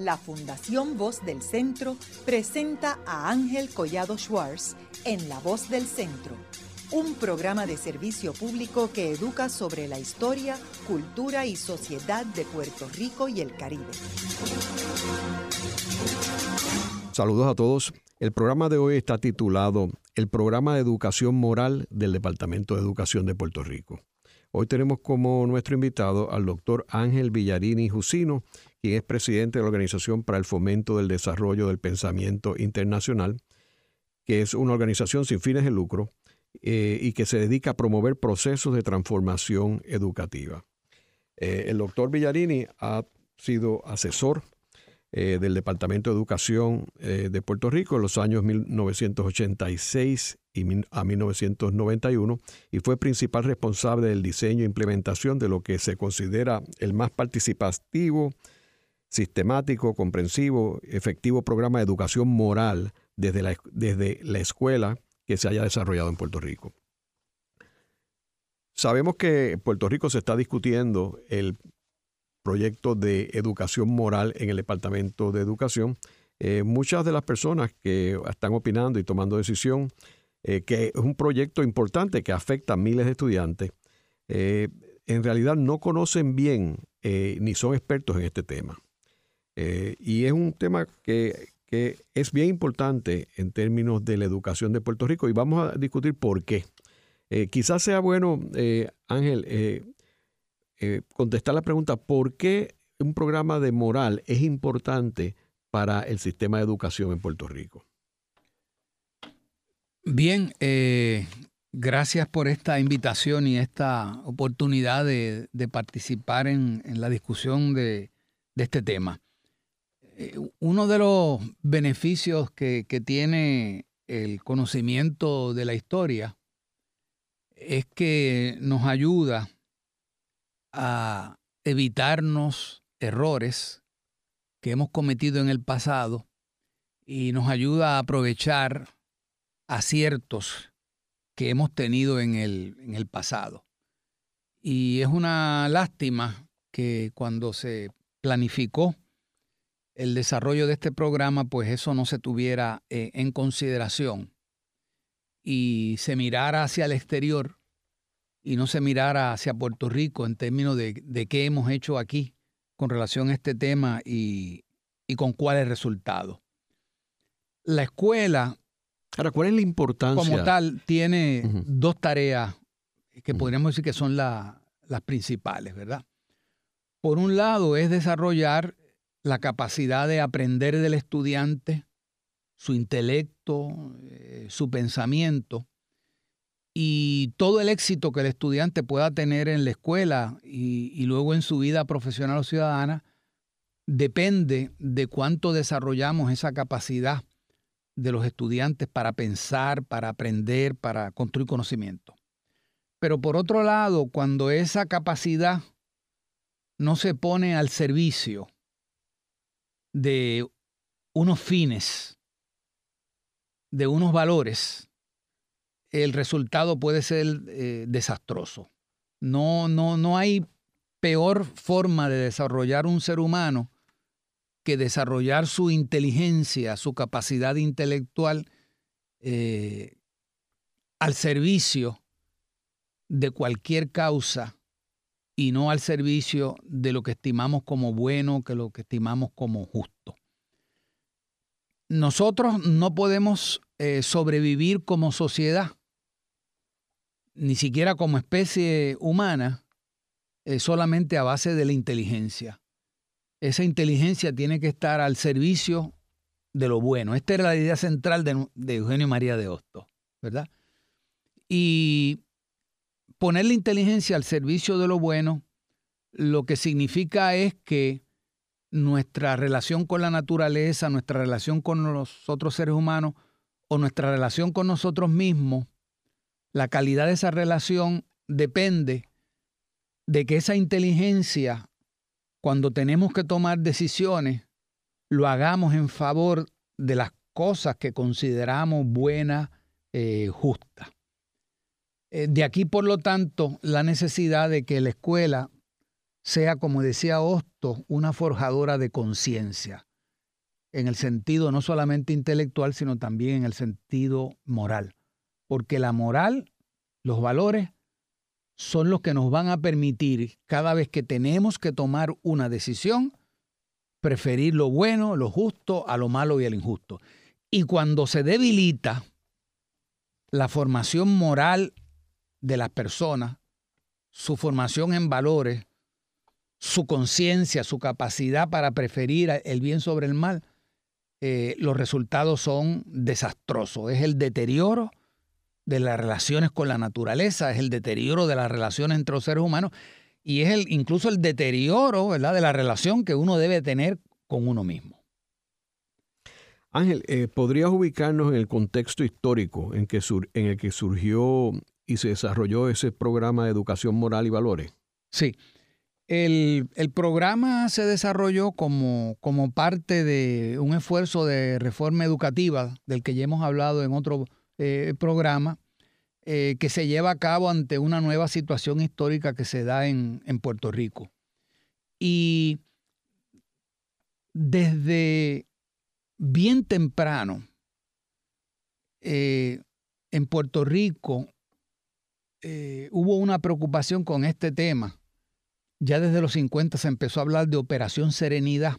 la Fundación Voz del Centro presenta a Ángel Collado Schwartz en La Voz del Centro, un programa de servicio público que educa sobre la historia, cultura y sociedad de Puerto Rico y el Caribe. Saludos a todos. El programa de hoy está titulado El Programa de Educación Moral del Departamento de Educación de Puerto Rico. Hoy tenemos como nuestro invitado al doctor Ángel Villarini Jusino, quien es presidente de la Organización para el Fomento del Desarrollo del Pensamiento Internacional, que es una organización sin fines de lucro eh, y que se dedica a promover procesos de transformación educativa. Eh, el doctor Villarini ha sido asesor eh, del Departamento de Educación de Puerto Rico en los años 1986 y a 1991 y fue principal responsable del diseño e implementación de lo que se considera el más participativo, sistemático, comprensivo, efectivo programa de educación moral desde la, desde la escuela que se haya desarrollado en Puerto Rico. Sabemos que en Puerto Rico se está discutiendo el proyecto de educación moral en el Departamento de Educación. Eh, muchas de las personas que están opinando y tomando decisión, eh, que es un proyecto importante que afecta a miles de estudiantes, eh, en realidad no conocen bien ni son expertos en este tema. Eh, y es un tema que, es bien importante en términos de la educación de Puerto Rico y vamos a discutir por qué. Eh, quizás sea bueno, eh, Ángel, contestar la pregunta, ¿por qué un programa de moral es importante para el sistema de educación en Puerto Rico? Bien, gracias por esta invitación y esta oportunidad de, participar en, la discusión de, este tema. Uno de los beneficios que, tiene el conocimiento de la historia es que nos ayuda a evitarnos errores que hemos cometido en el pasado y nos ayuda a aprovechar aciertos que hemos tenido en el, en el pasado. Y es una lástima que cuando se planificó el desarrollo de este programa, pues eso no se tuviera eh, en consideración y se mirara hacia el exterior y no se mirara hacia Puerto Rico en términos de, qué hemos hecho aquí con relación a este tema y, con cuál es el resultado. La escuela, Ahora, ¿cuál es la importancia? Como tal, tiene dos tareas que podríamos decir que son las principales, ¿verdad? Por un lado, es desarrollar la capacidad de aprender del estudiante, su intelecto, eh, su pensamiento y todo el éxito que el estudiante pueda tener en la escuela y, luego en su vida profesional o ciudadana depende de cuánto desarrollamos esa capacidad de los estudiantes para pensar, para aprender, para construir conocimiento. Pero por otro lado, cuando esa capacidad no se pone al servicio de unos fines, de unos valores, el resultado puede ser eh, desastroso. No, no, no hay peor forma de desarrollar un ser humano que desarrollar su inteligencia, su capacidad intelectual eh, al servicio de cualquier causa y no al servicio de lo que estimamos como bueno, que lo que estimamos como justo. Nosotros no podemos eh, sobrevivir como sociedad, ni siquiera como especie humana, eh, solamente a base de la inteligencia. Esa inteligencia tiene que estar al servicio de lo bueno. Esta era la idea central de, Eugenio María de Hostos, ¿verdad? Y poner la inteligencia al servicio de lo bueno, lo que significa es que nuestra relación con la naturaleza, nuestra relación con los otros seres humanos o nuestra relación con nosotros mismos, la calidad de esa relación depende de que esa inteligencia, cuando tenemos que tomar decisiones, lo hagamos en favor de las cosas que consideramos buenas, eh, justas. Eh, de aquí, por lo tanto, la necesidad de que la escuela sea, como decía Hosto, una forjadora de conciencia. en el sentido no solamente intelectual, sino también en el sentido moral. Porque la moral, los valores, son los que nos van a permitir, cada vez que tenemos que tomar una decisión, preferir lo bueno, lo justo, a lo malo y al injusto. Y cuando se debilita la formación moral de las personas, su formación en valores, su conciencia, su capacidad para preferir el bien sobre el mal, eh, los resultados son desastrosos. Es el deterioro de las relaciones con la naturaleza, es el deterioro de las relaciones entre los seres humanos y es el, incluso el deterioro ¿verdad? de la relación que uno debe tener con uno mismo. Ángel, eh, ¿podrías ubicarnos en el contexto histórico en, que en el que surgió y se desarrolló ese programa de educación moral y valores? Sí. El, programa se desarrolló como, como, parte de un esfuerzo de reforma educativa del que ya hemos hablado en otro eh, programa, eh, que se lleva a cabo ante una nueva situación histórica que se da en, en Puerto Rico. Y desde bien temprano, eh, en Puerto Rico eh, hubo una preocupación con este tema. Ya desde los 50 se empezó a hablar de Operación Serenidad,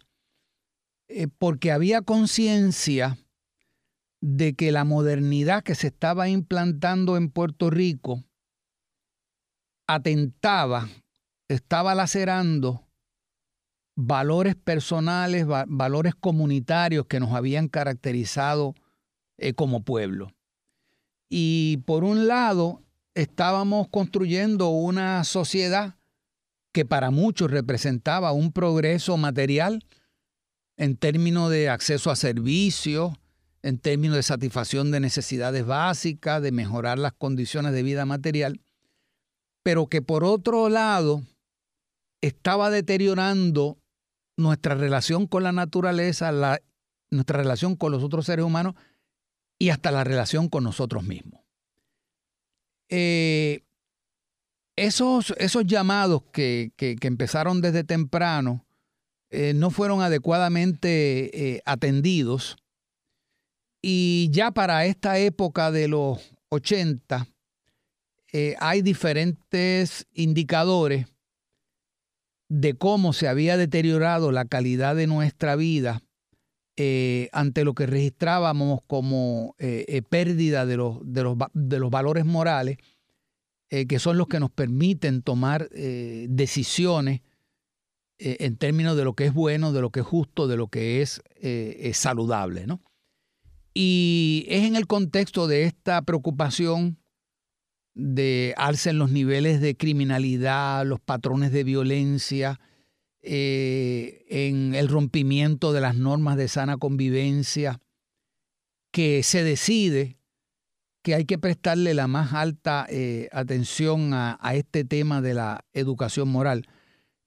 eh, porque había conciencia de que la modernidad que se estaba implantando en Puerto Rico atentaba, estaba lacerando valores personales, valores comunitarios que nos habían caracterizado eh, como pueblo. Y por un lado, estábamos construyendo una sociedad que para muchos representaba un progreso material en términos de acceso a servicios, en términos de satisfacción de necesidades básicas, de mejorar las condiciones de vida material, pero que por otro lado estaba deteriorando nuestra relación con la naturaleza, nuestra relación con los otros seres humanos y hasta la relación con nosotros mismos. Eh, esos, esos, llamados que, empezaron desde temprano eh, no fueron adecuadamente eh, atendidos. Y ya para esta época de los 80 hay diferentes indicadores de cómo se había deteriorado la calidad de nuestra vida eh, ante lo que registrábamos como eh, eh, pérdida de los, de, los, de los, valores morales, que son los que nos permiten tomar decisiones en términos de lo que es bueno, de lo que es justo, de lo que es, saludable. ¿no? Y es en el contexto de esta preocupación de alza los niveles de criminalidad, los patrones de violencia, eh, en el rompimiento de las normas de sana convivencia, que se decide que hay que prestarle la más alta eh, atención a, este tema de la educación moral.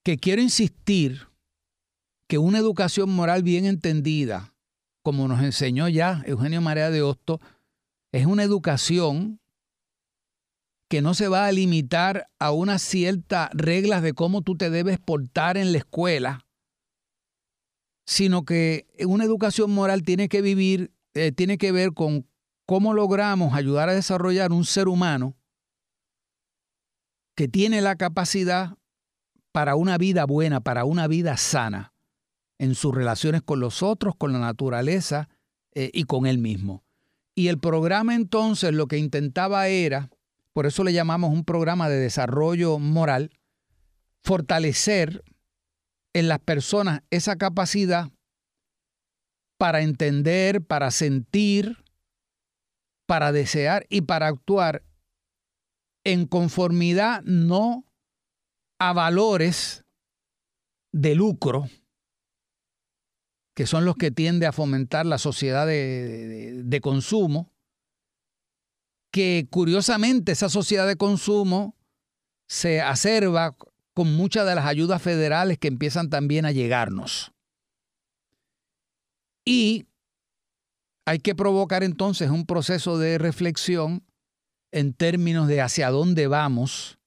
Que quiero insistir que una educación moral bien entendida, como nos enseñó ya Eugenio Marea de Hosto, es una educación que no se va a limitar a unas ciertas reglas de cómo tú te debes portar en la escuela, sino que una educación moral tiene que vivir, eh, tiene que ver con cómo logramos ayudar a desarrollar un ser humano que tiene la capacidad para una vida buena, para una vida sana, en sus relaciones con los otros, con la naturaleza eh, y con él mismo. Y el programa entonces lo que intentaba era por eso le llamamos un programa de desarrollo moral, fortalecer en las personas esa capacidad para entender, para sentir, para desear y para actuar en conformidad no a valores de lucro, que son los que tiende a fomentar la sociedad de, de consumo, que curiosamente esa sociedad de consumo se acerva con muchas de las ayudas federales que empiezan también a llegarnos. Y hay que provocar entonces un proceso de reflexión en términos de hacia dónde vamos,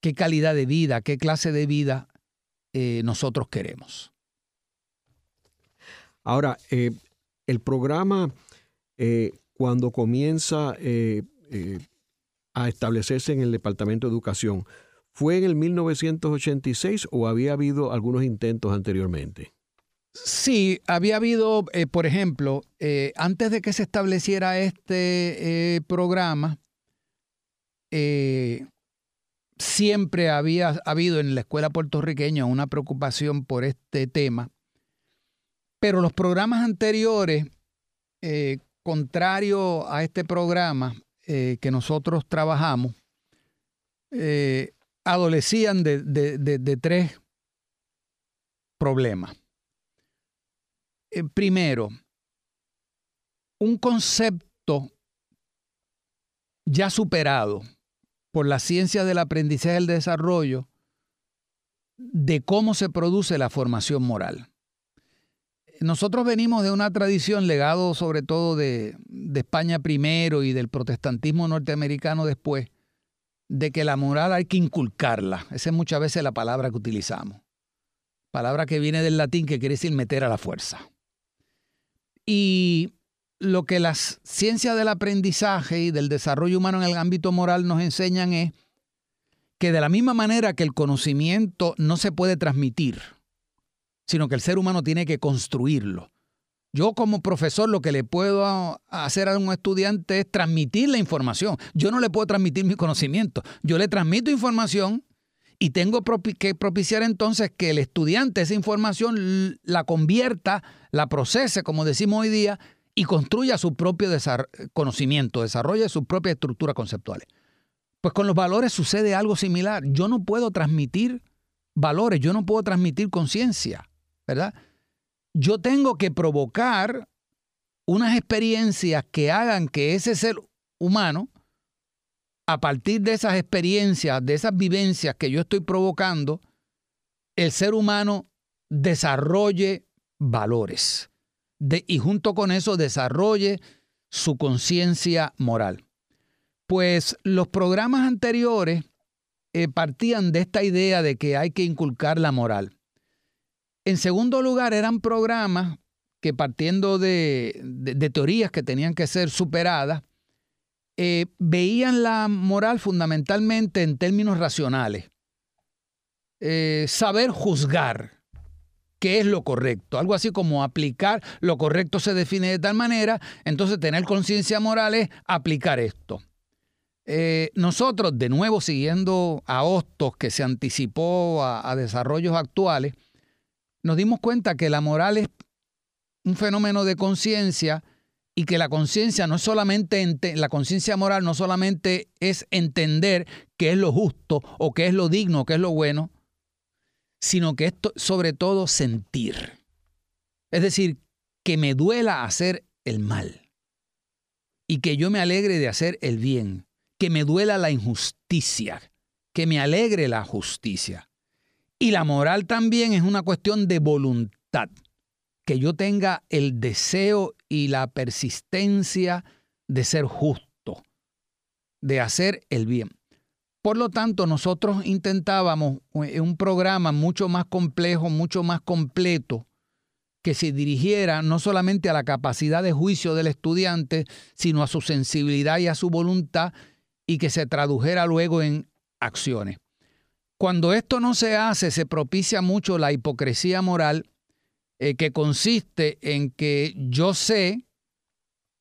qué calidad de vida, qué clase de vida eh, nosotros queremos. Ahora, eh, el programa, eh, cuando comienza eh, a establecerse en el Departamento de Educación, ¿fue en el 1986 o había habido algunos intentos anteriormente? Sí, había habido, por ejemplo, antes de que se estableciera este programa, siempre había habido en la escuela puertorriqueña una preocupación por este tema, pero los programas anteriores, eh, contrario a este programa eh, que nosotros trabajamos, eh, adolecían de, tres problemas. primero, un concepto ya superado por la ciencia del aprendizaje y el desarrollo de cómo se produce la formación moral. Nosotros venimos de una tradición legado sobre todo de, España primero y del protestantismo norteamericano después, de que la moral hay que inculcarla. Esa es muchas veces la palabra que utilizamos. Palabra que viene del latín que quiere decir meter a la fuerza. Y lo que las ciencias del aprendizaje y del desarrollo humano en el ámbito moral nos enseñan es que de la misma manera que el conocimiento no se puede transmitir, sino que el ser humano tiene que construirlo. Yo como profesor lo que le puedo hacer a un estudiante es transmitir la información. Yo no le puedo transmitir mi conocimiento. Yo le transmito información y tengo que propiciar entonces que el estudiante esa información la convierta, la procese, como decimos hoy día, y construya su propio conocimiento, desarrolle sus propias estructuras conceptuales. Pues con los valores sucede algo similar. Yo no puedo transmitir valores, yo no puedo transmitir conciencia, ¿verdad? Yo tengo que provocar unas experiencias que hagan que ese ser humano, a partir de esas experiencias, de esas vivencias que yo estoy provocando, el ser humano desarrolle valores y junto con eso desarrolle su conciencia moral. Pues los programas anteriores eh, partían de esta idea de que hay que inculcar la moral. En segundo lugar, eran programas que partiendo de, teorías que tenían que ser superadas, eh, veían la moral fundamentalmente en términos racionales. Eh, saber juzgar, qué es lo correcto. Algo así como aplicar lo correcto se define de tal manera, entonces tener conciencia moral es aplicar esto. Eh, nosotros, de nuevo, siguiendo a Hostos, que se anticipó a, desarrollos actuales, nos dimos cuenta que la moral es un fenómeno de conciencia y que la conciencia no solamente la conciencia moral no solamente es entender qué es lo justo o qué es lo digno, qué es lo bueno, sino que esto sobre todo sentir. Es decir, que me duela hacer el mal y que yo me alegre de hacer el bien, que me duela la injusticia, que me alegre la justicia. Y la moral también es una cuestión de voluntad, que yo tenga el deseo y la persistencia de ser justo, de hacer el bien. Por lo tanto, nosotros intentábamos un programa mucho más complejo, mucho más completo, que se dirigiera no solamente a la capacidad de juicio del estudiante, sino a su sensibilidad y a su voluntad, y que se tradujera luego en acciones. Cuando esto no se hace, se propicia mucho la hipocresía moral, eh, que consiste en que yo sé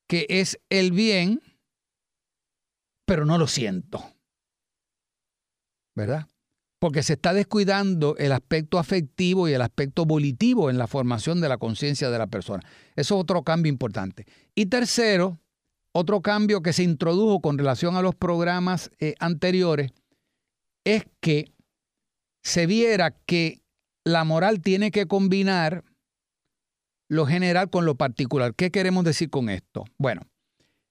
que es el bien, pero no lo siento. ¿verdad? Porque se está descuidando el aspecto afectivo y el aspecto volitivo en la formación de la conciencia de la persona. Eso es otro cambio importante. Y tercero, otro cambio que se introdujo con relación a los programas eh, anteriores es que se viera que la moral tiene que combinar lo general con lo particular. ¿Qué queremos decir con esto? Bueno,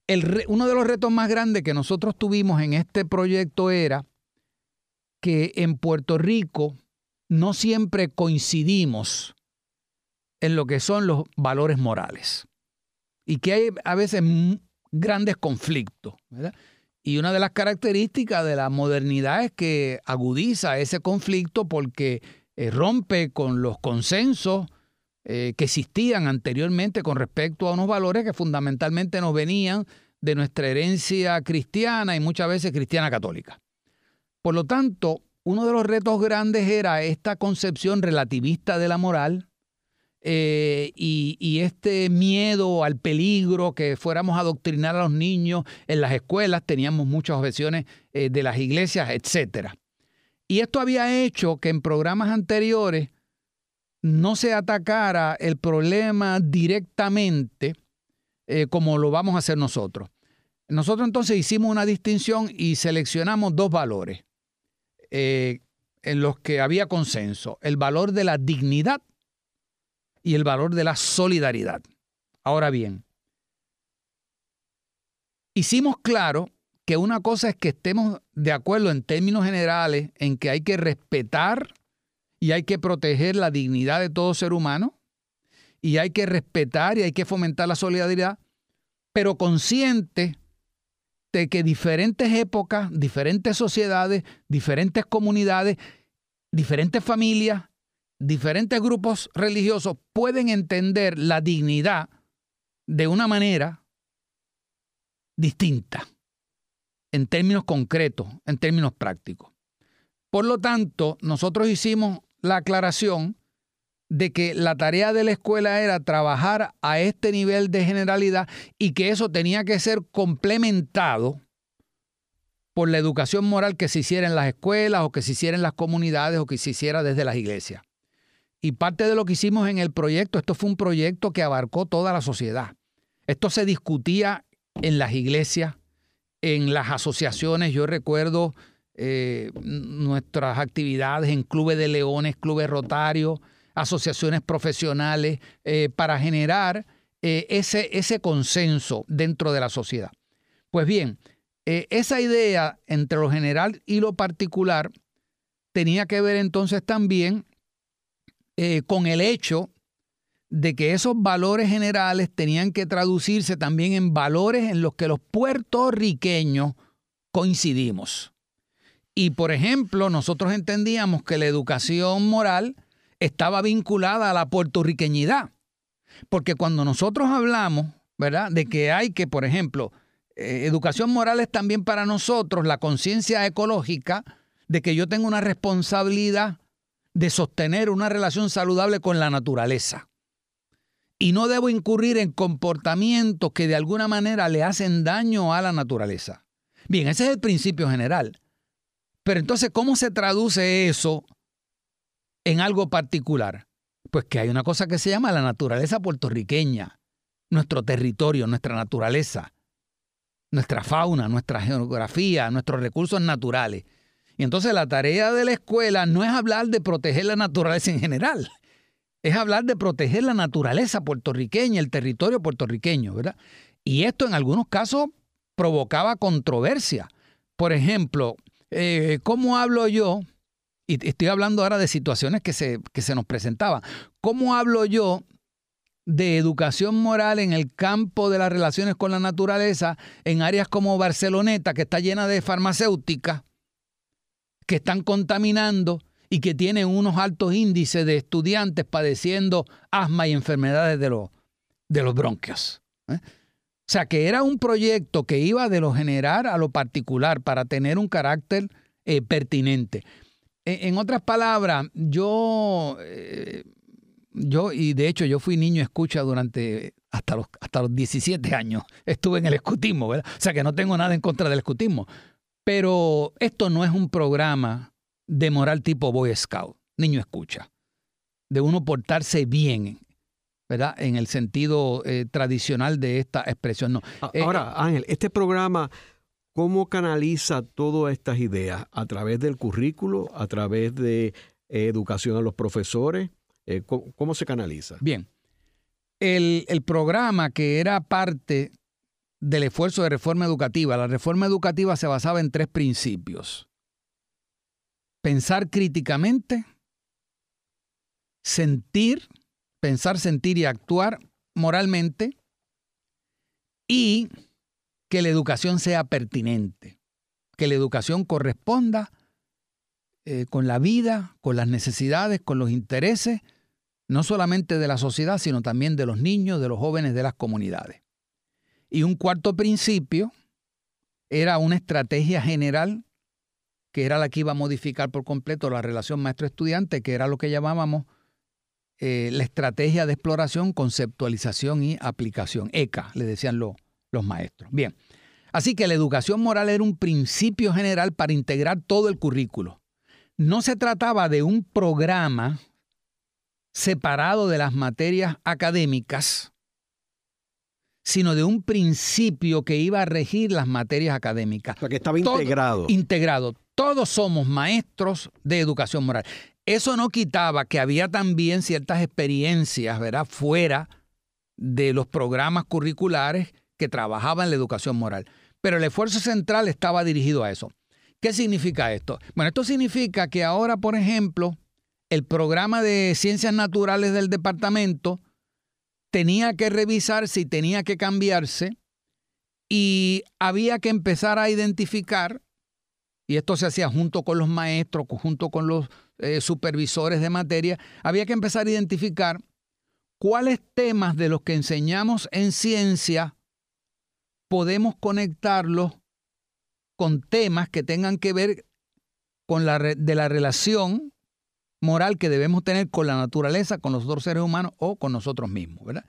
el, uno de los retos más grandes que nosotros tuvimos en este proyecto era que en Puerto Rico no siempre coincidimos en lo que son los valores morales y que hay a veces grandes conflictos. Y una de las características de la modernidad es que agudiza ese conflicto porque eh, rompe con los consensos eh, que existían anteriormente con respecto a unos valores que fundamentalmente nos venían de nuestra herencia cristiana y muchas veces cristiana católica. Por lo tanto, uno de los retos grandes era esta concepción relativista de la moral eh, y, este miedo al peligro, que fuéramos a adoctrinar a los niños en las escuelas, teníamos muchas objeciones eh, de las iglesias, etc. Y esto había hecho que en programas anteriores no se atacara el problema directamente eh, como lo vamos a hacer nosotros. Nosotros entonces hicimos una distinción y seleccionamos dos valores en los que había consenso. El valor de la dignidad y el valor de la solidaridad. Ahora bien, hicimos claro que una cosa es que estemos de acuerdo en términos generales en que hay que respetar y hay que proteger la dignidad de todo ser humano y hay que respetar y hay que fomentar la solidaridad, pero consciente de que diferentes épocas, diferentes sociedades, diferentes comunidades, diferentes familias diferentes grupos religiosos pueden entender la dignidad de una manera distinta, en términos concretos, en términos prácticos. Por lo tanto, nosotros hicimos la aclaración de que la tarea de la escuela era trabajar a este nivel de generalidad y que eso tenía que ser complementado por la educación moral que se hiciera en las escuelas o que se hiciera en las comunidades o que se hiciera desde las iglesias. Y parte de lo que hicimos en el proyecto, esto fue un proyecto que abarcó toda la sociedad. Esto se discutía en las iglesias, en las asociaciones. Yo recuerdo eh, nuestras actividades en clubes de leones, clubes rotarios, asociaciones profesionales, eh, para generar eh, ese, ese consenso dentro de la sociedad. Pues bien, esa idea entre lo general y lo particular tenía que ver entonces también eh, con el hecho de que esos valores generales tenían que traducirse también en valores en los que los puertorriqueños coincidimos. Y por ejemplo, nosotros entendíamos que la educación moral estaba vinculada a la puertorriqueñidad. Porque cuando nosotros hablamos, ¿verdad?, de que hay que, por ejemplo, eh, educación moral es también para nosotros la conciencia ecológica de que yo tengo una responsabilidad de sostener una relación saludable con la naturaleza. Y no debo incurrir en comportamientos que de alguna manera le hacen daño a la naturaleza. Bien, ese es el principio general. Pero entonces, ¿cómo se traduce eso en algo particular? Pues que hay una cosa que se llama la naturaleza puertorriqueña, nuestro territorio, nuestra naturaleza, nuestra fauna, nuestra geografía, nuestros recursos naturales. Y entonces la tarea de la escuela no es hablar de proteger la naturaleza en general, es hablar de proteger la naturaleza puertorriqueña, el territorio puertorriqueño, ¿verdad? Y esto en algunos casos provocaba controversia. Por ejemplo, eh, ¿cómo hablo yo? Y estoy hablando ahora de situaciones que se, que se nos presentaban. ¿Cómo hablo yo de educación moral en el campo de las relaciones con la naturaleza en áreas como Barceloneta, que está llena de farmacéuticas, que están contaminando y que tienen unos altos índices de estudiantes padeciendo asma y enfermedades de, los, de los bronquios. ¿eh? O sea, que era un proyecto que iba de lo general a lo particular para tener un carácter eh, pertinente. E, en, otras palabras, yo, eh, yo, y de hecho yo fui niño escucha durante hasta los, hasta los 17 años. Estuve en el escutismo, ¿verdad? O sea que no tengo nada en contra del escutismo. Pero esto no es un programa de moral tipo Boy Scout, niño escucha, de uno portarse bien, ¿verdad? En el sentido eh, tradicional de esta expresión. No. Eh, ahora, eh, Ángel, este programa, ¿cómo canaliza todas estas ideas? ¿A través del currículo? ¿A través de educación a los profesores? ¿cómo, se canaliza? Bien. El, el programa que era parte del esfuerzo de reforma educativa. La reforma educativa se basaba en tres principios. Pensar críticamente, sentir, pensar, sentir y actuar moralmente y que la educación sea pertinente, que la educación corresponda eh, con la vida, con las necesidades, con los intereses no solamente de la sociedad, sino también de los niños, de los jóvenes, de las comunidades. Y un cuarto principio era una estrategia general que era la que iba a modificar por completo la relación maestro-estudiante, que era lo que llamábamos eh, la estrategia de exploración, conceptualización y aplicación. ECA, le decían los maestros. Bien, así que la educación moral era un principio general para integrar todo el currículo. No se trataba de un programa separado de las materias académicas, sino de un principio que iba a regir las materias académicas. O sea, que estaba integrado. Integrado. Todos somos maestros de educación moral. Eso no quitaba que había también ciertas experiencias, ¿verdad?, fuera de los programas curriculares que trabajaban en la educación moral. Pero el esfuerzo central estaba dirigido a eso. ¿Qué significa esto? Bueno, esto significa que ahora, por ejemplo, el programa de ciencias naturales del departamento tenía que revisarse y tenía que cambiarse y había que empezar a identificar, y esto se hacía junto con los maestros, junto con los eh, supervisores de materia, había que empezar a identificar cuáles temas de los que enseñamos en ciencia podemos conectarlos con temas que tengan que ver con la de la relación moral que debemos tener con la naturaleza, con los otros seres humanos o con nosotros mismos, ¿verdad?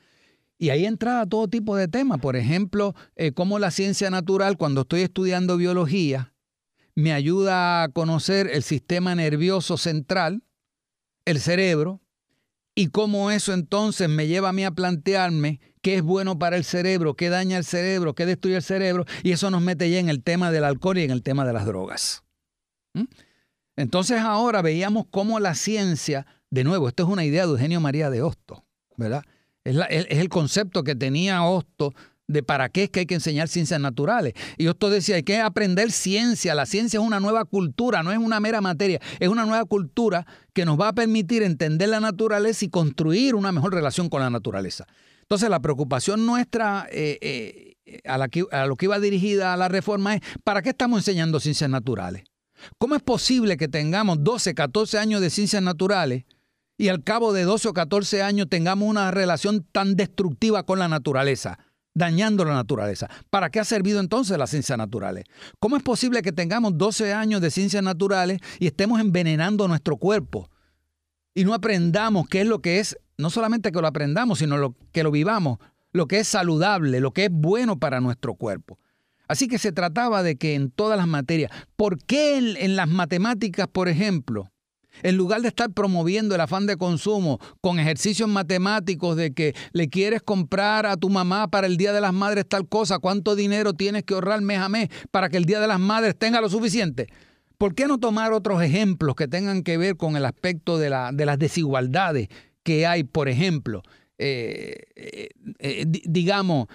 Y ahí entra todo tipo de temas, por ejemplo, eh, cómo la ciencia natural, cuando estoy estudiando biología, me ayuda a conocer el sistema nervioso central, el cerebro, y cómo eso entonces me lleva a mí a plantearme qué es bueno para el cerebro, qué daña el cerebro, qué destruye el cerebro, y eso nos mete ya en el tema del alcohol y en el tema de las drogas. ¿Mm? Entonces ahora veíamos cómo la ciencia, de nuevo, esto es una idea de Eugenio María de Hosto, ¿verdad? Es, el concepto que tenía Hosto de para qué es que hay que enseñar ciencias naturales. Y Hosto decía, hay que aprender ciencia. La ciencia es una nueva cultura, no es una mera materia, es una nueva cultura que nos va a permitir entender la naturaleza y construir una mejor relación con la naturaleza. Entonces la preocupación nuestra eh, eh, a, a lo que iba dirigida a la reforma es, ¿para qué estamos enseñando ciencias naturales? ¿Cómo es posible que tengamos 12, 14 años de ciencias naturales y al cabo de 12 o 14 años tengamos una relación tan destructiva con la naturaleza, dañando la naturaleza? ¿Para qué ha servido entonces las ciencias naturales? ¿Cómo es posible que tengamos 12 años de ciencias naturales y estemos envenenando nuestro cuerpo y no aprendamos qué es lo que es, no solamente que lo aprendamos, sino lo, que lo vivamos, lo que es saludable, lo que es bueno para nuestro cuerpo? Así que se trataba de que en todas las materias, ¿por qué en, las matemáticas, por ejemplo, en lugar de estar promoviendo el afán de consumo con ejercicios matemáticos de que le quieres comprar a tu mamá para el Día de las Madres tal cosa, cuánto dinero tienes que ahorrar mes a mes para que el Día de las Madres tenga lo suficiente. ¿Por qué no tomar otros ejemplos que tengan que ver con el aspecto de, la, de las desigualdades que hay, por ejemplo, eh, eh, eh, digamos,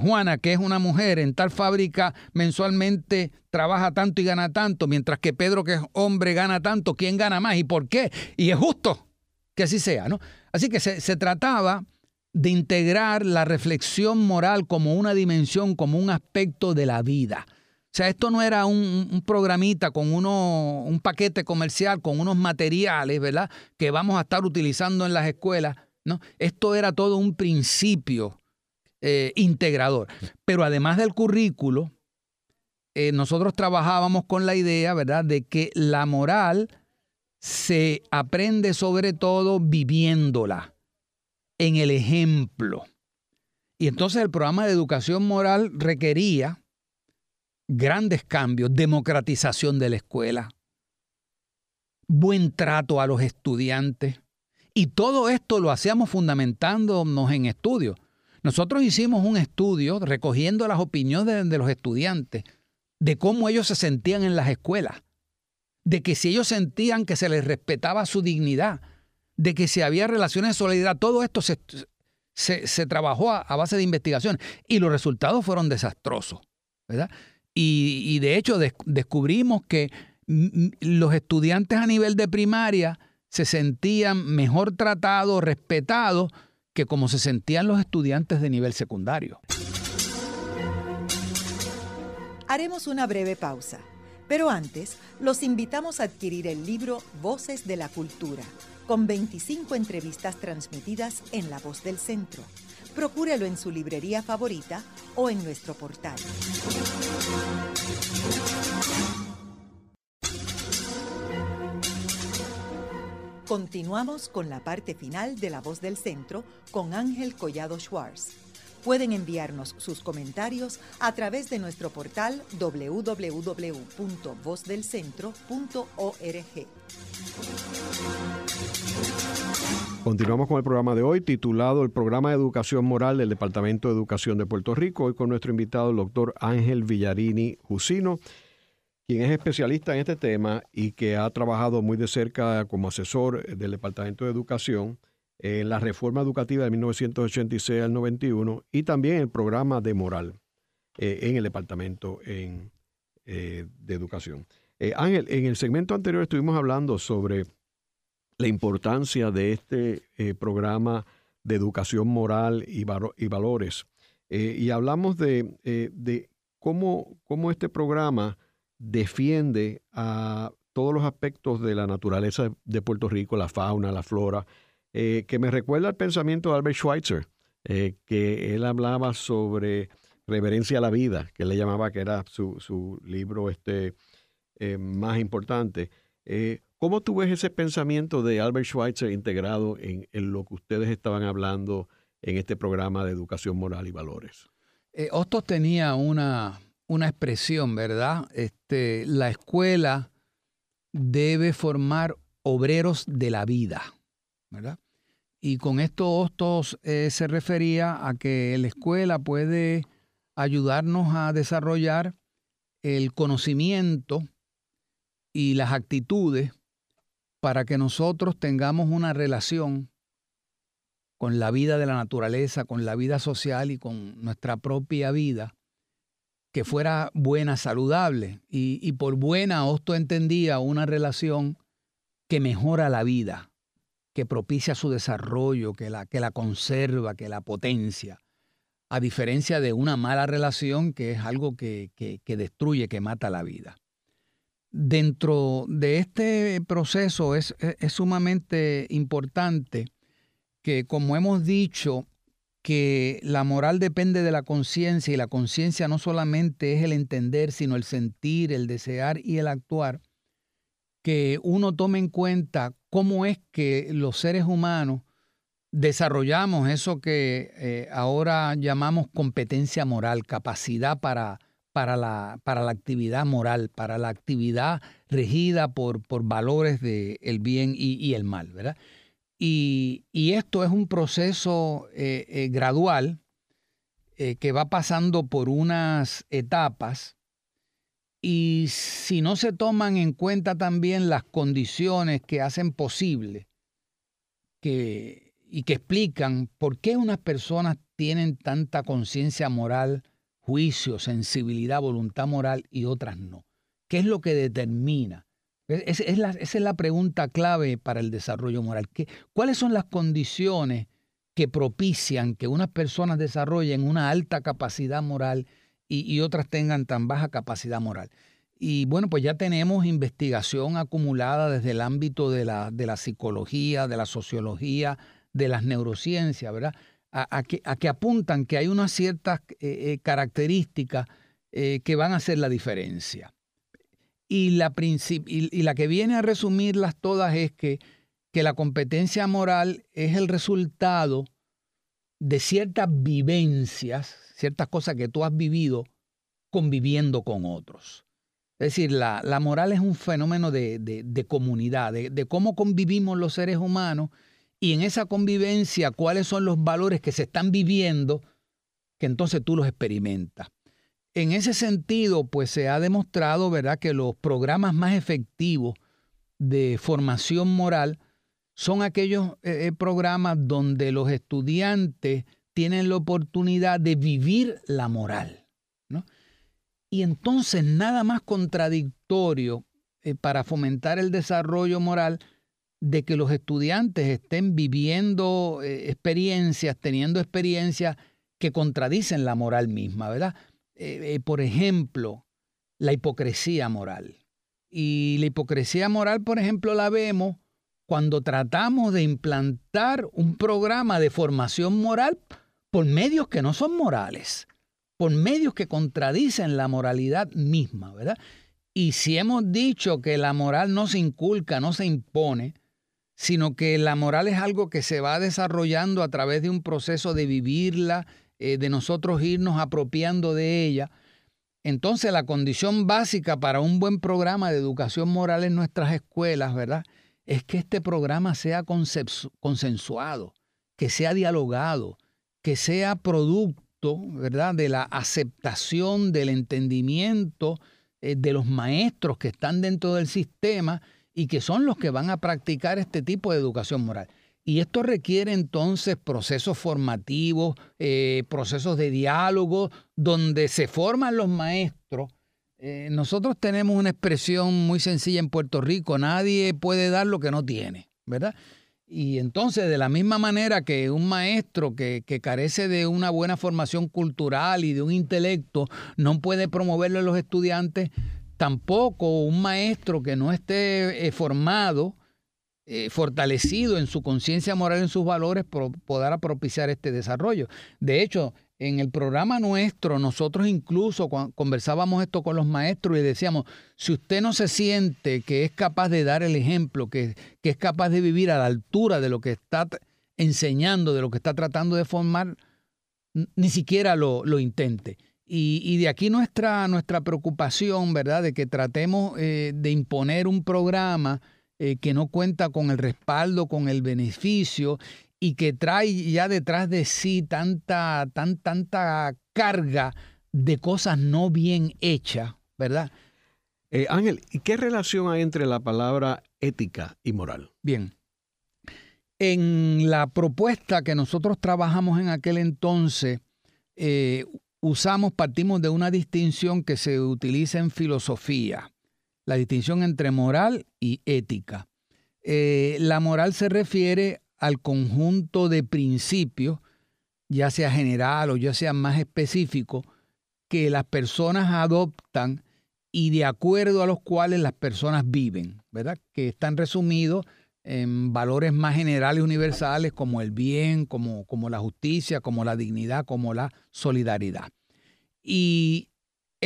Juana, que es una mujer en tal fábrica, mensualmente trabaja tanto y gana tanto, mientras que Pedro, que es hombre, gana tanto, ¿quién gana más y por qué? Y es justo que así sea, ¿no? Así que se, trataba de integrar la reflexión moral como una dimensión, como un aspecto de la vida. O sea, esto no era un, un, programita con uno, un paquete comercial con unos materiales, ¿verdad? Que vamos a estar utilizando en las escuelas Esto era todo un principio eh, integrador. Pero además del currículo, eh, nosotros trabajábamos con la idea, ¿verdad?, de que la moral se aprende sobre todo viviéndola, en el ejemplo. Y entonces el programa de educación moral requería grandes cambios, democratización de la escuela, buen trato a los estudiantes, y todo esto lo hacíamos fundamentándonos en estudios. Nosotros hicimos un estudio recogiendo las opiniones de, los estudiantes de cómo ellos se sentían en las escuelas, de que si ellos sentían que se les respetaba su dignidad, de que si había relaciones de solidaridad, todo esto se, se, trabajó a, base de investigación y los resultados fueron desastrosos, ¿verdad? Y, de hecho descubrimos que los estudiantes a nivel de primaria se sentían mejor tratados, respetados, que como se sentían los estudiantes de nivel secundario. Haremos una breve pausa, pero antes los invitamos a adquirir el libro Voces de la Cultura con 25 entrevistas transmitidas en La Voz del Centro. Procúrelo en su librería favorita o en nuestro portal. Continuamos con la parte final de La Voz del Centro con Ángel Collado Schwartz. Pueden enviarnos sus comentarios a través de nuestro portal www.vozdelcentro.org. Continuamos con el programa de hoy titulado El Programa de Educación Moral del Departamento de Educación de Puerto Rico. Hoy con nuestro invitado, el doctor Ángel Villarini Jusino, quien es especialista en este tema y que ha trabajado muy de cerca como asesor del Departamento de Educación en la reforma educativa de 1986 al 91 y también el programa de moral eh, en el Departamento eh, de Educación. Eh, Ángel, en el segmento anterior estuvimos hablando sobre la importancia de este programa de educación moral y, y valores y hablamos de, de cómo, cómo este programa defiende a todos los aspectos de la naturaleza de Puerto Rico, la fauna, la flora, eh, que me recuerda al pensamiento de Albert Schweitzer, eh, que él hablaba sobre reverencia a la vida, que él le llamaba que era su, libro este, eh, más importante. ¿Cómo tú ese pensamiento de Albert Schweitzer integrado en, lo que ustedes estaban hablando en este programa de educación moral y valores? Hostos tenía una, una expresión, ¿verdad? Este, la escuela debe formar obreros de la vida, ¿verdad? Y con esto Hostos eh, se refería a que la escuela puede ayudarnos a desarrollar el conocimiento y las actitudes para que nosotros tengamos una relación con la vida de la naturaleza, con la vida social y con nuestra propia vida, que fuera buena, saludable. Y, por buena, Hostos entendía una relación que mejora la vida, que propicia su desarrollo, que la, que la conserva, que la potencia, a diferencia de una mala relación que es algo que, destruye, que mata la vida. Dentro de este proceso es, es sumamente importante que, como hemos dicho, que la moral depende de la conciencia y la conciencia no solamente es el entender, sino el sentir, el desear y el actuar, que uno tome en cuenta cómo es que los seres humanos desarrollamos eso que eh, ahora llamamos competencia moral, capacidad para, para, la, para la actividad moral, para la actividad regida por, por valores del el bien y, el mal, ¿verdad? Y, esto es un proceso eh, eh, gradual que va pasando por unas etapas y si no se toman en cuenta también las condiciones que hacen posible que, y que explican por qué unas personas tienen tanta conciencia moral, juicio, sensibilidad, voluntad moral y otras no. ¿Qué es lo que determina? Es, esa es la pregunta clave para el desarrollo moral. ¿Qué, ¿Cuáles son las condiciones que propician que unas personas desarrollen una alta capacidad moral y, otras tengan tan baja capacidad moral. Y bueno, pues ya tenemos investigación acumulada desde el ámbito de la, de la psicología, de la sociología, de las neurociencias, ¿verdad? A, que, a que, apuntan que hay unas ciertas eh, eh, características eh, que van a hacer la diferencia. Y la, y, la que viene a resumirlas todas es que, que la competencia moral es el resultado de ciertas vivencias, ciertas cosas que tú has vivido conviviendo con otros. Es decir, la, moral es un fenómeno de, comunidad, de, cómo convivimos los seres humanos y en esa convivencia cuáles son los valores que se están viviendo que entonces tú los experimentas. En ese sentido, pues se ha demostrado, ¿verdad?, que los programas más efectivos de formación moral son aquellos eh, eh, programas donde los estudiantes tienen la oportunidad de vivir la moral. ¿no? Y entonces nada más contradictorio eh, para fomentar el desarrollo moral de que los estudiantes estén viviendo experiencias, teniendo experiencias que contradicen la moral misma, ¿verdad? Eh, por ejemplo, la hipocresía moral. Y la hipocresía moral, por ejemplo, la vemos cuando tratamos de implantar un programa de formación moral por medios que no son morales, por medios que contradicen la moralidad misma, ¿verdad? Y si hemos dicho que la moral no se inculca, no se impone, sino que la moral es algo que se va desarrollando a través de un proceso de vivirla, eh, de nosotros irnos apropiando de ella, entonces la condición básica para un buen programa de educación moral en nuestras escuelas, ¿verdad? Es que este programa sea consensuado, que sea dialogado, que sea producto, ¿verdad? De la aceptación, del entendimiento eh, de los maestros que están dentro del sistema y que son los que van a practicar este tipo de educación moral. Y esto requiere entonces procesos formativos, eh, procesos de diálogo, donde se forman los maestros. Eh, nosotros tenemos una expresión muy sencilla en Puerto Rico, nadie puede dar lo que no tiene, ¿verdad? Y entonces, de la misma manera que un maestro que, carece de una buena formación cultural y de un intelecto no puede promoverlo a los estudiantes, tampoco un maestro que no esté eh, formado eh, fortalecido en su conciencia moral, en sus valores, podrá propiciar este desarrollo. De hecho, en el programa nuestro, nosotros incluso conversábamos esto con los maestros y decíamos, si usted no se siente que es capaz de dar el ejemplo, que, es capaz de vivir a la altura de lo que está enseñando, de lo que está tratando de formar, ni siquiera lo, intente. Y, de aquí nuestra, nuestra preocupación, ¿verdad?, de que tratemos eh, de imponer un programa eh, que no cuenta con el respaldo, con el beneficio y que trae ya detrás de sí tanta, tan, tanta carga de cosas no bien hechas, ¿verdad? Eh, Ángel, ¿y qué relación hay entre la palabra ética y moral? Bien. En la propuesta que nosotros trabajamos en aquel entonces, eh, usamos, partimos de una distinción que se utiliza en filosofía la distinción entre moral y ética. Eh, la moral se refiere al conjunto de principios, ya sea general o ya sea más específico, que las personas adoptan y de acuerdo a los cuales las personas viven, ¿verdad? Que están resumidos en valores más generales universales como el bien, como, como la justicia, como la dignidad, como la solidaridad. Y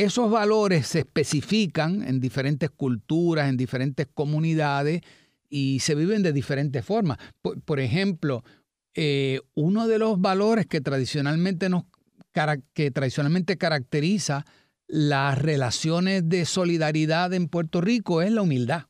esos valores se especifican en diferentes culturas, en diferentes comunidades y se viven de diferentes formas. Por, ejemplo, eh, uno de los valores que tradicionalmente, nos, que tradicionalmente caracteriza las relaciones de solidaridad en Puerto Rico es la humildad.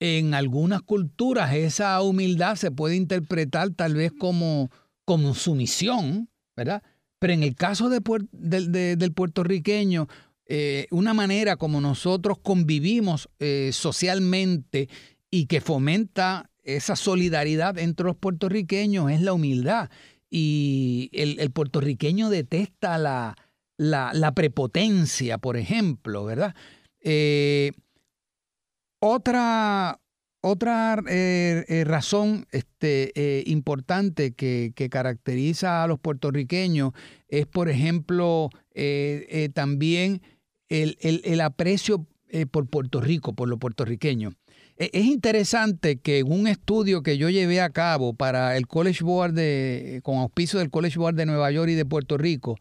En algunas culturas esa humildad se puede interpretar tal vez como, como sumisión, ¿verdad? Pero en el caso del puertorriqueño, eh, una manera como nosotros convivimos eh, socialmente y que fomenta esa solidaridad entre los puertorriqueños es la humildad. Y el, puertorriqueño detesta la, prepotencia, por ejemplo, ¿verdad? Eh, otra, otra eh, eh, razón este, eh, importante que, caracteriza a los puertorriqueños es, por ejemplo, también el, aprecio por Puerto Rico, por lo puertorriqueño. E, es interesante que en un estudio que yo llevé a cabo para el College Board, con auspicio del College Board de Nueva York y de Puerto Rico,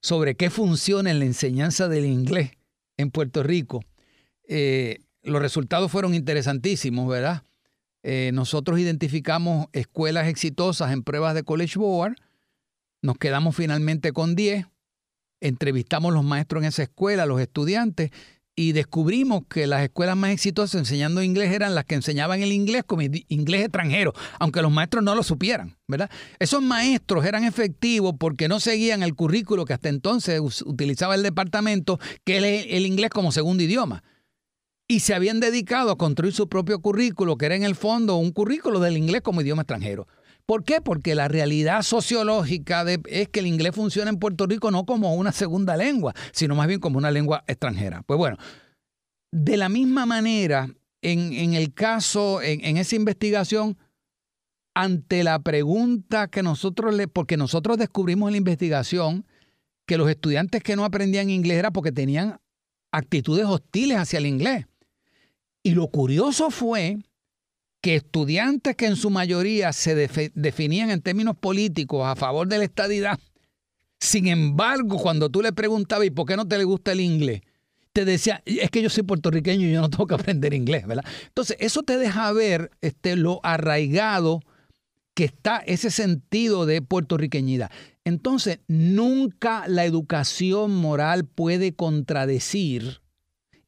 sobre qué funciona en la enseñanza del inglés en Puerto Rico, los resultados fueron interesantísimos, ¿verdad? Eh, nosotros identificamos escuelas exitosas en pruebas de College Board, nos quedamos finalmente con 10, entrevistamos los maestros en esa escuela, los estudiantes, y descubrimos que las escuelas más exitosas enseñando inglés eran las que enseñaban el inglés como inglés extranjero, aunque los maestros no lo supieran, ¿verdad? Esos maestros eran efectivos porque no seguían el currículo que hasta entonces utilizaba el departamento, que es el inglés como segundo idioma y se habían dedicado a construir su propio currículo, que era en el fondo un currículo del inglés como idioma extranjero. ¿Por qué? Porque la realidad sociológica es que el inglés funciona en Puerto Rico no como una segunda lengua, sino más bien como una lengua extranjera. Pues bueno, de la misma manera, en, el caso, en, en, esa investigación, ante la pregunta que nosotros le, porque nosotros descubrimos en la investigación que los estudiantes que no aprendían inglés era porque tenían actitudes hostiles hacia el inglés. Y lo curioso fue que estudiantes que en su mayoría se definían en términos políticos a favor de la estadidad, sin embargo, cuando tú le preguntabas, ¿y por qué no te le gusta el inglés? Te decía, es que yo soy puertorriqueño y yo no tengo que aprender inglés, ¿verdad? Entonces, eso te deja ver este, lo arraigado que está ese sentido de puertorriqueñidad. Entonces, nunca la educación moral puede contradecir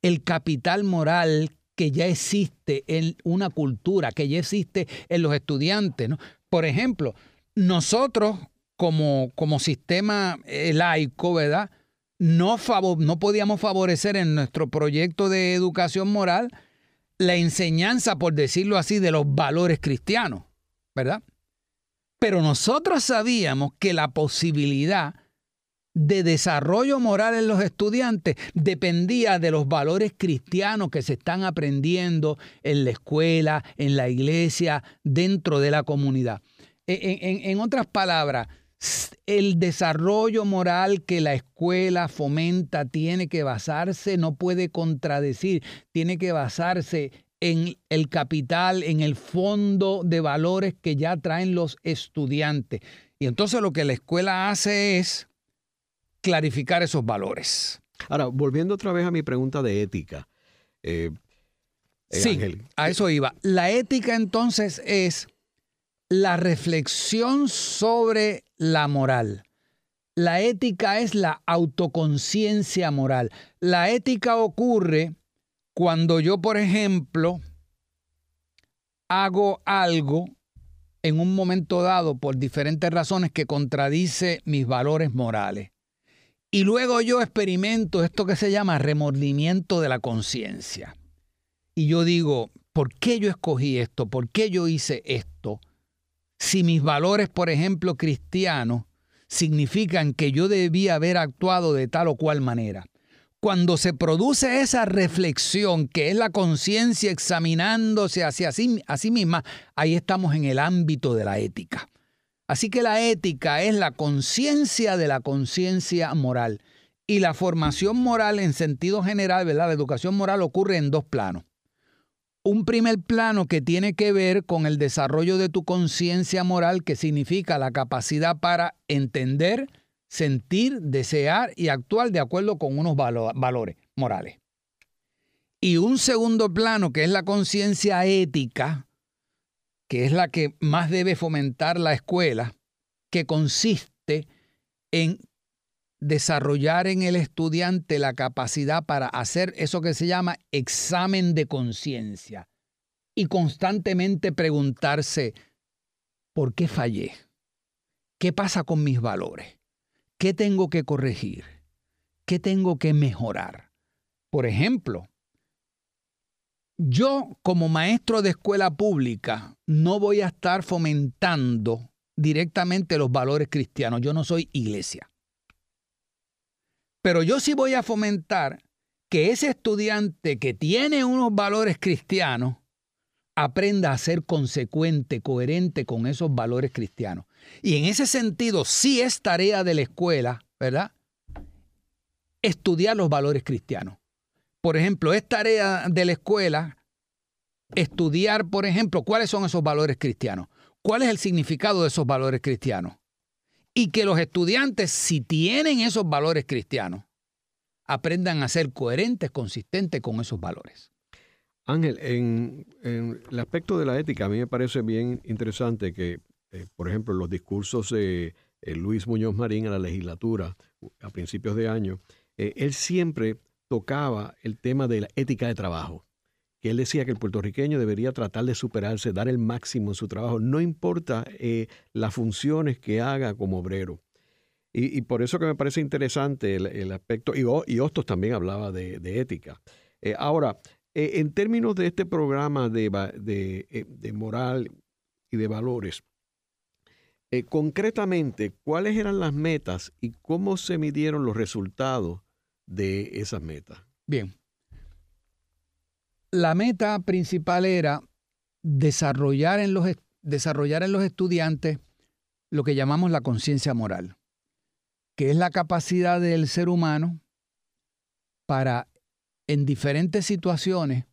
el capital moral que ya existe en una cultura, que ya existe en los estudiantes. ¿no? Por ejemplo, nosotros como, como sistema eh, laico, ¿verdad? No, no podíamos favorecer en nuestro proyecto de educación moral la enseñanza, por decirlo así, de los valores cristianos, ¿verdad? Pero nosotros sabíamos que la posibilidad de desarrollo moral en los estudiantes dependía de los valores cristianos que se están aprendiendo en la escuela, en la iglesia, dentro de la comunidad. En, otras palabras, el desarrollo moral que la escuela fomenta tiene que basarse, no puede contradecir, tiene que basarse en el capital, en el fondo de valores que ya traen los estudiantes. Y entonces lo que la escuela hace es clarificar esos valores. Ahora, volviendo otra vez a mi pregunta de ética. Eh, eh, sí, a eso iba. La ética entonces es la reflexión sobre la moral. La ética es la autoconciencia moral. La ética ocurre cuando yo, por ejemplo, hago algo en un momento dado por diferentes razones que contradice mis valores morales. Y luego yo experimento esto que se llama remordimiento de la conciencia. Y yo digo, ¿por qué yo escogí esto? ¿Por qué yo hice esto? Si mis valores, por ejemplo, cristianos, significan que yo debía haber actuado de tal o cual manera. Cuando se produce esa reflexión, que es la conciencia examinándose hacia sí, a sí misma, ahí estamos en el ámbito de la ética. Así que la ética es la conciencia de la conciencia moral. Y la formación moral en sentido general, ¿verdad? La educación moral ocurre en dos planos. Un primer plano que tiene que ver con el desarrollo de tu conciencia moral, que significa la capacidad para entender, sentir, desear y actuar de acuerdo con unos valores morales. Y un segundo plano que es la conciencia ética, que es la que más debe fomentar la escuela, que consiste en desarrollar en el estudiante la capacidad para hacer eso que se llama examen de conciencia y constantemente preguntarse, ¿por qué fallé? ¿Qué pasa con mis valores? ¿Qué tengo que corregir? ¿Qué tengo que mejorar? Por ejemplo, yo como maestro de escuela pública no voy a estar fomentando directamente los valores cristianos. Yo no soy iglesia. Pero yo sí voy a fomentar que ese estudiante que tiene unos valores cristianos aprenda a ser consecuente, coherente con esos valores cristianos. Y en ese sentido, sí es tarea de la escuela, ¿verdad? Estudiar los valores cristianos. Por ejemplo, es tarea de la escuela estudiar, por ejemplo, cuáles son esos valores cristianos, cuál es el significado de esos valores cristianos. Y que los estudiantes, si tienen esos valores cristianos, aprendan a ser coherentes, consistentes con esos valores. Ángel, en, el aspecto de la ética, a mí me parece bien interesante que, eh, por ejemplo, los discursos de eh, Luis Muñoz Marín a la legislatura a principios de año, eh, él siempre tocaba el tema de la ética de trabajo, que él decía que el puertorriqueño debería tratar de superarse, dar el máximo en su trabajo, no importa eh, las funciones que haga como obrero. Y, por eso que me parece interesante el, aspecto, y, y, Hostos también hablaba de, ética. Eh, ahora, eh, en términos de este programa de, de moral y de valores, concretamente, ¿cuáles eran las metas y cómo se midieron los resultados de esas metas. Bien. La meta principal era desarrollar en los, desarrollar en los estudiantes lo que llamamos la conciencia moral, que es la capacidad del ser humano para en diferentes situaciones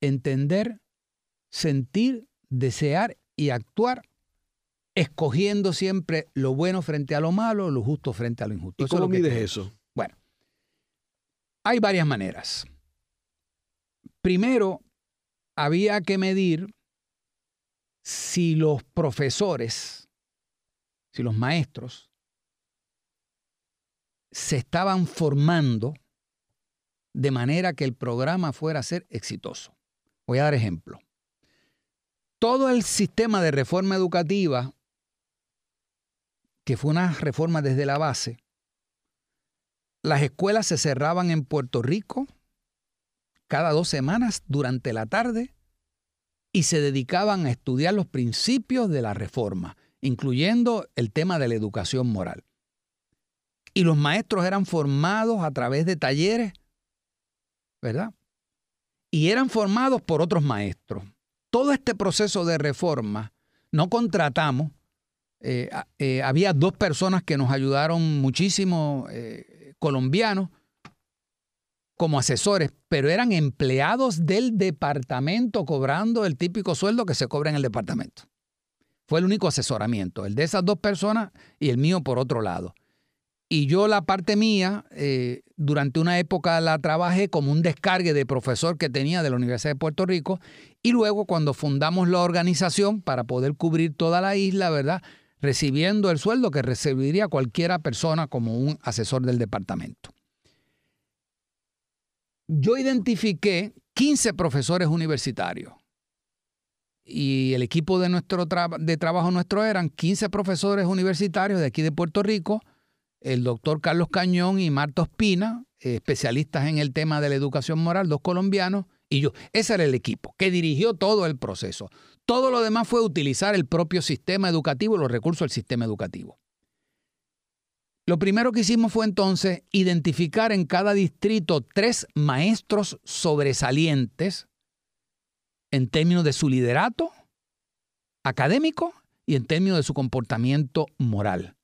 entender sentir, desear y actuar escogiendo siempre lo bueno frente a lo malo, lo justo frente a lo injusto. ¿Y cómo mides eso? Hay varias maneras. Primero, había que medir si los profesores, si los maestros, se estaban formando de manera que el programa fuera a ser exitoso. Voy a dar ejemplo. Todo el sistema de reforma educativa, que fue una reforma desde la base, las escuelas se cerraban en Puerto Rico cada dos semanas durante la tarde y se dedicaban a estudiar los principios de la reforma, incluyendo el tema de la educación moral. Y los maestros eran formados a través de talleres, ¿verdad? Y eran formados por otros maestros. Todo este proceso de reforma no contratamos. Eh, eh, había dos personas que nos ayudaron muchísimo, eh, colombianos, como asesores, pero eran empleados del departamento cobrando el típico sueldo que se cobra en el departamento. Fue el único asesoramiento, el de esas dos personas y el mío por otro lado. Y yo la parte mía, eh, durante una época la trabajé como un descargue de profesor que tenía de la Universidad de Puerto Rico y luego cuando fundamos la organización para poder cubrir toda la isla, ¿verdad? Recibiendo el sueldo que recibiría cualquiera persona como un asesor del departamento yo identifiqué 15 profesores universitarios. Y el equipo de, nuestro de trabajo nuestro eran 15 profesores universitarios de aquí de Puerto Rico, el doctor Carlos Cañón y Marta Ospina, especialistas en el tema de la educación moral, dos colombianos, y yo. Ese era el equipo que dirigió todo el proceso. Todo lo demás fue utilizar el propio sistema educativo los recursos del sistema educativo. Lo primero que hicimos fue entonces identificar en cada distrito tres maestros sobresalientes en términos de su liderato académico y en términos de su comportamiento moral.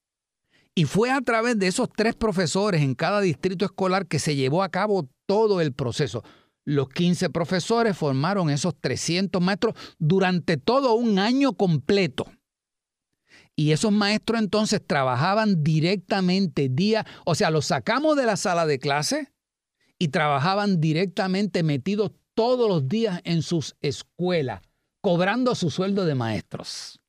Y fue a través de esos tres profesores en cada distrito escolar que se llevó a cabo todo el proceso. Los 15 profesores formaron esos 300 maestros durante todo un año completo. Y esos maestros entonces trabajaban directamente día, o sea, los sacamos de la sala de clase y trabajaban directamente metidos todos los días en sus escuelas, cobrando su sueldo de maestros.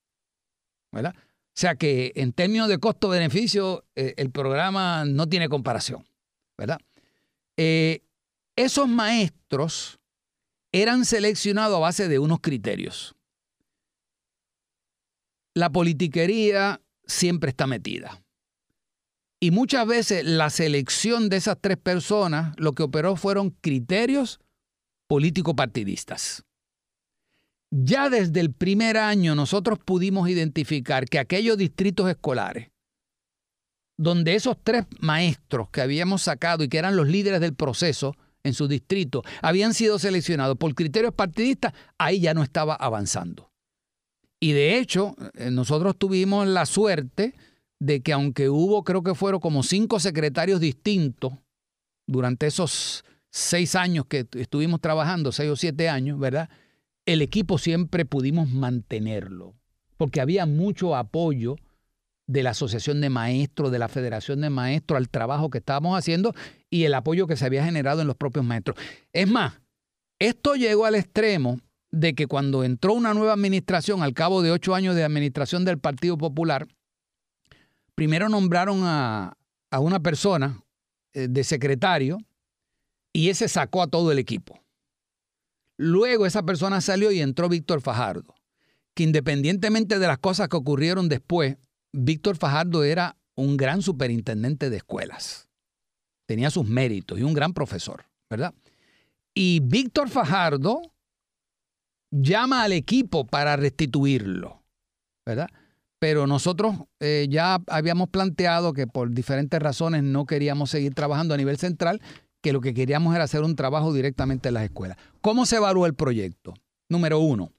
¿Verdad? O sea que en términos de costo-beneficio, eh, el programa no tiene comparación. ¿Verdad? Eh, esos maestros eran seleccionados a base de unos criterios la politiquería siempre está metida. Y muchas veces la selección de esas tres personas lo que operó fueron criterios político-partidistas. Ya desde el primer año nosotros pudimos identificar que aquellos distritos escolares, donde esos tres maestros que habíamos sacado y que eran los líderes del proceso en su distrito, habían sido seleccionados por criterios partidistas, ahí ya no estaba avanzando. Y de hecho, eh, nosotros tuvimos la suerte de que aunque hubo, creo que fueron como cinco secretarios distintos durante esos seis años que estuvimos trabajando, seis o siete años, ¿verdad? El equipo siempre pudimos mantenerlo, porque había mucho apoyo de la Asociación de Maestros, de la Federación de Maestros, al trabajo que estábamos haciendo y el apoyo que se había generado en los propios maestros. Es más, esto llegó al extremo de que cuando entró una nueva administración, al cabo de ocho años de administración del Partido Popular, primero nombraron a, una persona eh, de secretario y ese sacó a todo el equipo. Luego esa persona salió y entró Víctor Fajardo, que independientemente de las cosas que ocurrieron después, Víctor Fajardo era un gran superintendente de escuelas. Tenía sus méritos y un gran profesor, ¿verdad? Y Víctor Fajardo llama al equipo para restituirlo, ¿verdad? Pero nosotros eh, ya habíamos planteado que por diferentes razones no queríamos seguir trabajando a nivel central, que lo que queríamos era hacer un trabajo directamente en las escuelas. ¿Cómo se evalúa el proyecto? Número uno,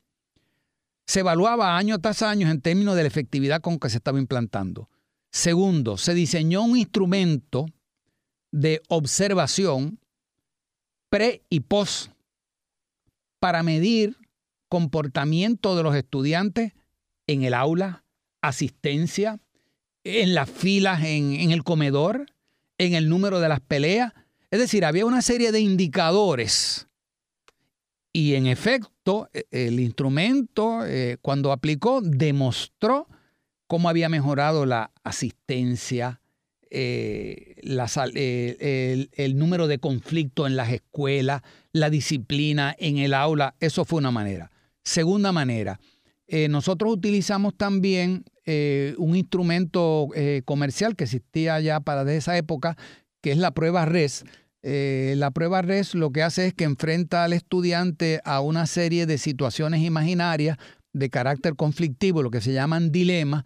se evaluaba año tras año en términos de la efectividad con que se estaba implantando. Segundo, se diseñó un instrumento de observación pre y post para medir comportamiento de los estudiantes en el aula, asistencia, en las filas en, el comedor, en el número de las peleas. Es decir, había una serie de indicadores. Y en efecto, e, el instrumento, eh, cuando aplicó, demostró cómo había mejorado la asistencia, eh, eh, el, número de conflictos en las escuelas, la disciplina en el aula. Eso fue una manera. Segunda manera, nosotros utilizamos también un instrumento comercial que existía ya para de esa época, que es la prueba RES. Eh, la prueba RES lo que hace es que enfrenta al estudiante a una serie de situaciones imaginarias de carácter conflictivo, lo que se llaman dilemas,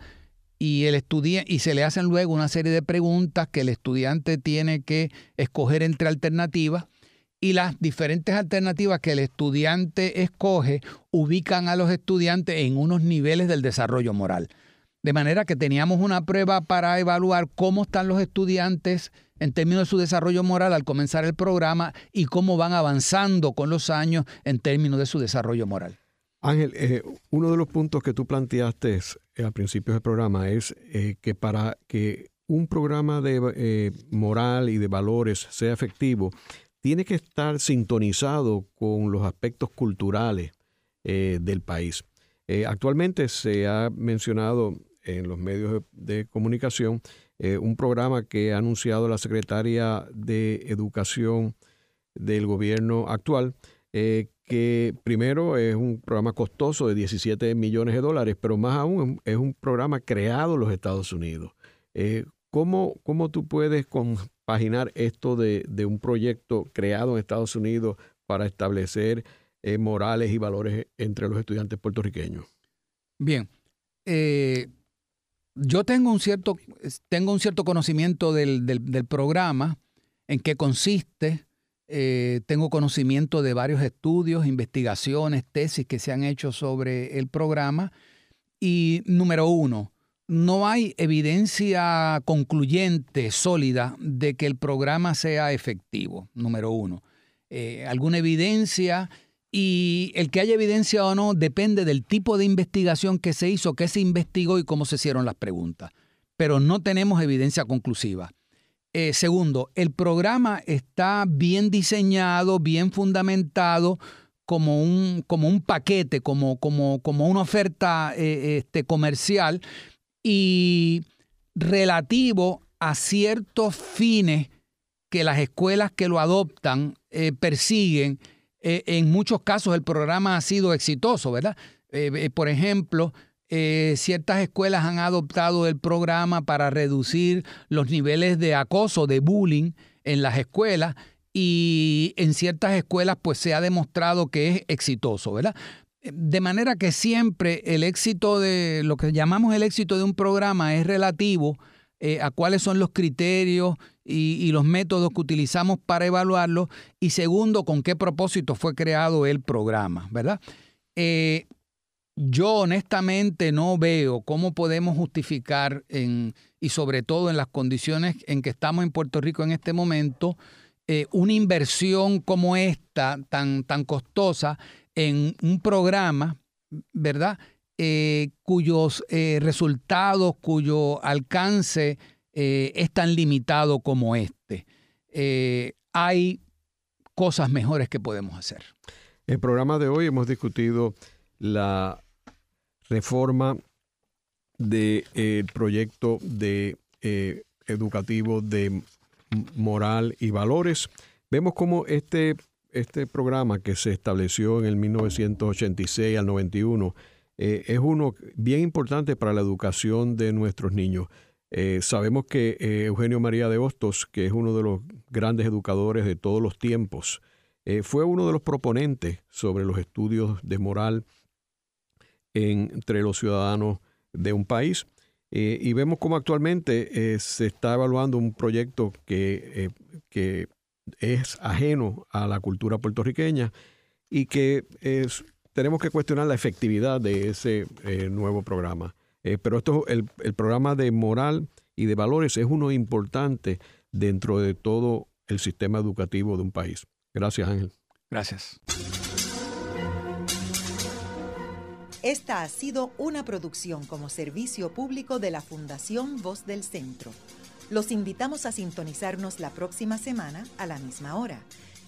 y, el y se le hacen luego una serie de preguntas que el estudiante tiene que escoger entre alternativas y las diferentes alternativas que el estudiante escoge ubican a los estudiantes en unos niveles del desarrollo moral. De manera que teníamos una prueba para evaluar cómo están los estudiantes en términos de su desarrollo moral al comenzar el programa y cómo van avanzando con los años en términos de su desarrollo moral. Ángel, eh, uno de los puntos que tú planteaste eh, al principio del programa es eh, que para que un programa de moral y de valores sea efectivo, tiene que estar sintonizado con los aspectos culturales del país. actualmente se ha mencionado en los medios de, comunicación eh, un programa que ha anunciado la secretaria de Educación del gobierno actual, eh, que primero es un programa costoso de 17 millones de dólares, pero más aún es un programa creado en los Estados Unidos. Eh, ¿cómo, ¿cómo, tú puedes compaginar esto de, de, un proyecto creado en Estados Unidos para establecer morales y valores entre los estudiantes puertorriqueños? Bien, yo tengo un cierto, tengo un cierto conocimiento del, programa, en qué consiste. Eh, tengo conocimiento de varios estudios, investigaciones, tesis que se han hecho sobre el programa. Y número uno, no hay evidencia concluyente, sólida, de que el programa sea efectivo, número uno. Eh, alguna evidencia y el que haya evidencia o no depende del tipo de investigación que se hizo, qué se investigó y cómo se hicieron las preguntas. Pero no tenemos evidencia conclusiva. Eh, segundo, el programa está bien diseñado, bien fundamentado como un, como un paquete, como, como, como una oferta eh, este, comercial y relativo a ciertos fines que las escuelas que lo adoptan eh, persiguen eh, en muchos casos el programa ha sido exitoso, ¿verdad? Eh, eh, por ejemplo, ciertas escuelas han adoptado el programa para reducir los niveles de acoso, de bullying en las escuelas y en ciertas escuelas pues se ha demostrado que es exitoso, ¿verdad? De manera que siempre el éxito de lo que llamamos el éxito de un programa es relativo a cuáles son los criterios y, los métodos que utilizamos para evaluarlo y segundo, con qué propósito fue creado el programa, ¿verdad? Eh, yo honestamente no veo cómo podemos justificar, en, y sobre todo en las condiciones en que estamos en Puerto Rico en este momento, eh, una inversión como esta, tan, tan costosa, en un programa, ¿verdad? Eh, cuyos resultados, cuyo alcance eh, es tan limitado como este. Eh, hay cosas mejores que podemos hacer. En el programa de hoy hemos discutido la reforma del proyecto de, eh, educativo de moral y valores. Vemos cómo este, este programa que se estableció en el 1986 al 91 es uno bien importante para la educación de nuestros niños. Eh, sabemos que eh, Eugenio María de Hostos, que es uno de los grandes educadores de todos los tiempos, eh, fue uno de los proponentes sobre los estudios de moral entre los ciudadanos de un país. y vemos cómo actualmente se está evaluando un proyecto que, que, es ajeno a la cultura puertorriqueña y que tenemos que cuestionar la efectividad de ese nuevo programa. Eh, pero esto, el, el programa de moral y de valores es uno importante dentro de todo el sistema educativo de un país. Gracias, Ángel. Gracias. Esta ha sido una producción como servicio público de la Fundación Voz del Centro. Los invitamos a sintonizarnos la próxima semana a la misma hora.